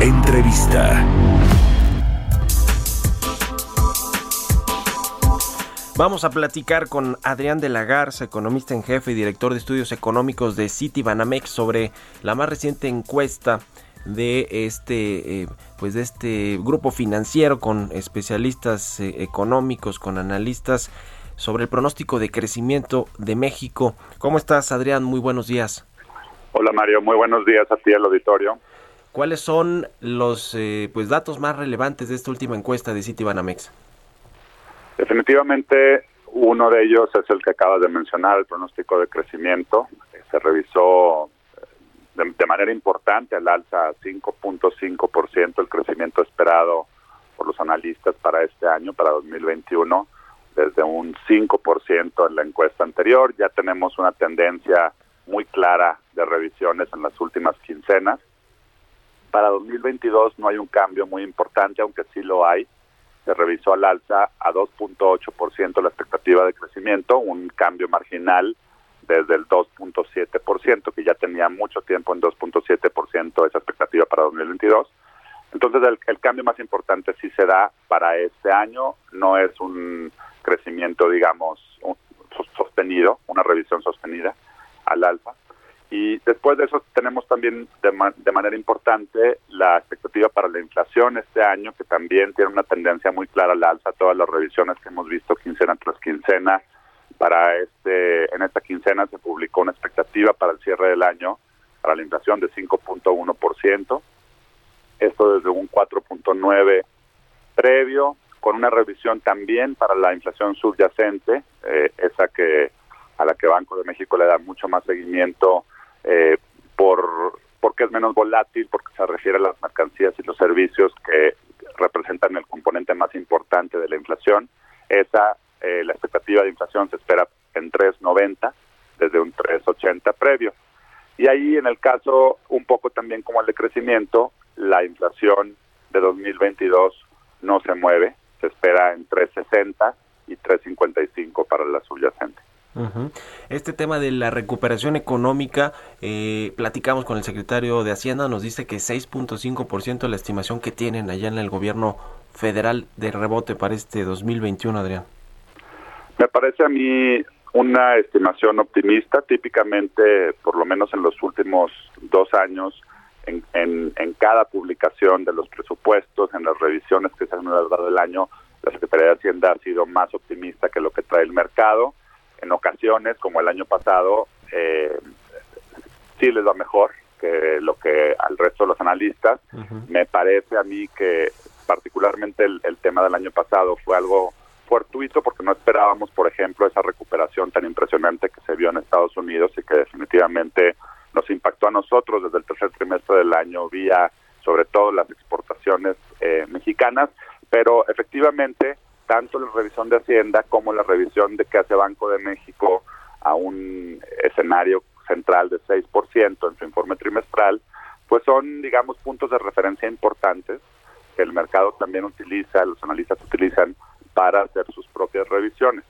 Entrevista. Vamos a platicar con Adrián de la Garza, economista en jefe y director de estudios económicos de Citibanamex sobre la más reciente encuesta de este eh, pues de este grupo financiero con especialistas eh, económicos, con analistas sobre el pronóstico de crecimiento de México. ¿Cómo estás, Adrián? Muy buenos días. Hola, Mario. Muy buenos días a ti al auditorio. ¿Cuáles son los eh, pues datos más relevantes de esta última encuesta de Citibanamex? Definitivamente uno de ellos es el que acabas de mencionar, el pronóstico de crecimiento. Se revisó de, de manera importante al alza 5.5% el crecimiento esperado por los analistas para este año, para 2021, desde un 5% en la encuesta anterior. Ya tenemos una tendencia muy clara de revisiones en las últimas quincenas. Para 2022 no hay un cambio muy importante, aunque sí lo hay se revisó al alza a 2.8% la expectativa de crecimiento, un cambio marginal desde el 2.7%, que ya tenía mucho tiempo en 2.7% esa expectativa para 2022. Entonces el, cambio más importante sí se da para este año, no es un crecimiento, digamos, sostenido, una revisión sostenida al alza. Y después de eso también de, ma de, manera importante la expectativa para la inflación este año, que también tiene una tendencia muy clara al alza. Todas las revisiones que hemos visto quincena tras quincena, para este en esta quincena se publicó una expectativa para el cierre del año para la inflación de 5.1%. Esto desde un 4.9 previo, con una revisión también para la inflación subyacente, eh, esa que a la que Banco de México le da mucho más seguimiento eh, porque es menos volátil, porque se refiere a las mercancías y los servicios que representan el componente más importante de la inflación. Esa, eh, la expectativa de inflación se espera en 3.90 desde un 3.80 previo. Y ahí en el caso, un poco también como el de crecimiento, la inflación de 2022 no se mueve, se espera en 3.60 y 3.55 para la subyacente. Este tema de la recuperación económica, eh, platicamos con el secretario de Hacienda, nos dice que 6.5% la estimación que tienen allá en el gobierno federal de rebote para este 2021, Adrián. Me parece a mí una estimación optimista, típicamente, por lo menos en los últimos dos años, en, en, cada publicación de los presupuestos, en las revisiones que se han dado del año, la Secretaría de Hacienda ha sido más optimista que lo que trae el mercado en ocasiones, como el año pasado, eh, sí les va mejor que lo que al resto de los analistas. Uh -huh. Me parece a mí que particularmente el, el, tema del año pasado fue algo fortuito porque no esperábamos, por ejemplo, esa recuperación tan impresionante que se vio en Estados Unidos y que definitivamente nos impactó a nosotros desde el tercer trimestre del año vía sobre todo las exportaciones eh, mexicanas, pero efectivamente tanto la revisión de Hacienda como la revisión de que hace Banco de México a un escenario central de 6% en su informe trimestral, pues son, digamos, puntos de referencia importantes que el mercado también utiliza, los analistas utilizan para hacer sus propias revisiones.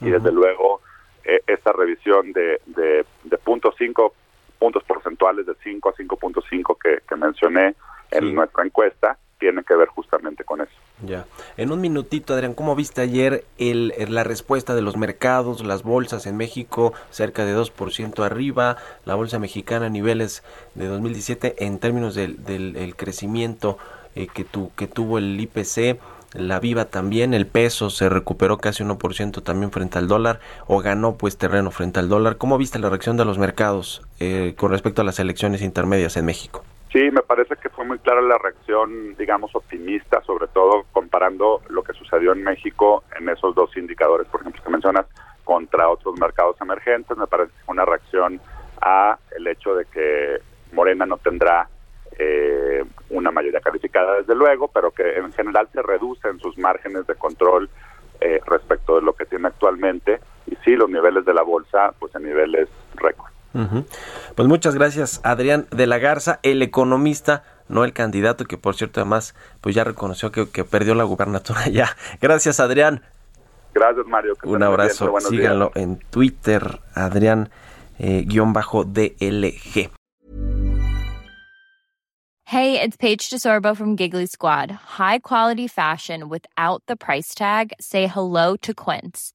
Uh -huh. Y desde luego, eh, esta revisión de, de, de puntos 5 puntos porcentuales de 5 a 5.5 que, que mencioné en sí. nuestra encuesta, tiene que ver justamente con eso. Ya. En un minutito, Adrián, ¿cómo viste ayer el, la respuesta de los mercados, las bolsas en México cerca de 2% arriba, la bolsa mexicana a niveles de 2017 en términos del, del el crecimiento eh, que, tu, que tuvo el IPC? La Viva también, el peso se recuperó casi 1% también frente al dólar o ganó pues terreno frente al dólar. ¿Cómo viste la reacción de los mercados eh, con respecto a las elecciones intermedias en México? Sí, me parece que fue muy clara la reacción, digamos, optimista, sobre todo comparando lo que sucedió en México en esos dos indicadores, por ejemplo, que mencionas, contra otros mercados emergentes. Me parece una reacción a el hecho de que Morena no tendrá eh, una mayoría calificada desde luego, pero que en general se reducen sus márgenes de control eh, respecto de lo que tiene actualmente y sí los niveles de la bolsa pues en niveles récord. Pues muchas gracias Adrián de la Garza, el economista, no el candidato que por cierto además pues ya reconoció que, perdió la gubernatura ya. Gracias Adrián. Gracias Mario. Un abrazo, síganlo en Twitter, Adrián eh, guion bajo DLG. Hey, it's Paige DeSorbo from Giggly Squad. High quality fashion without the price tag. Say hello to Quince.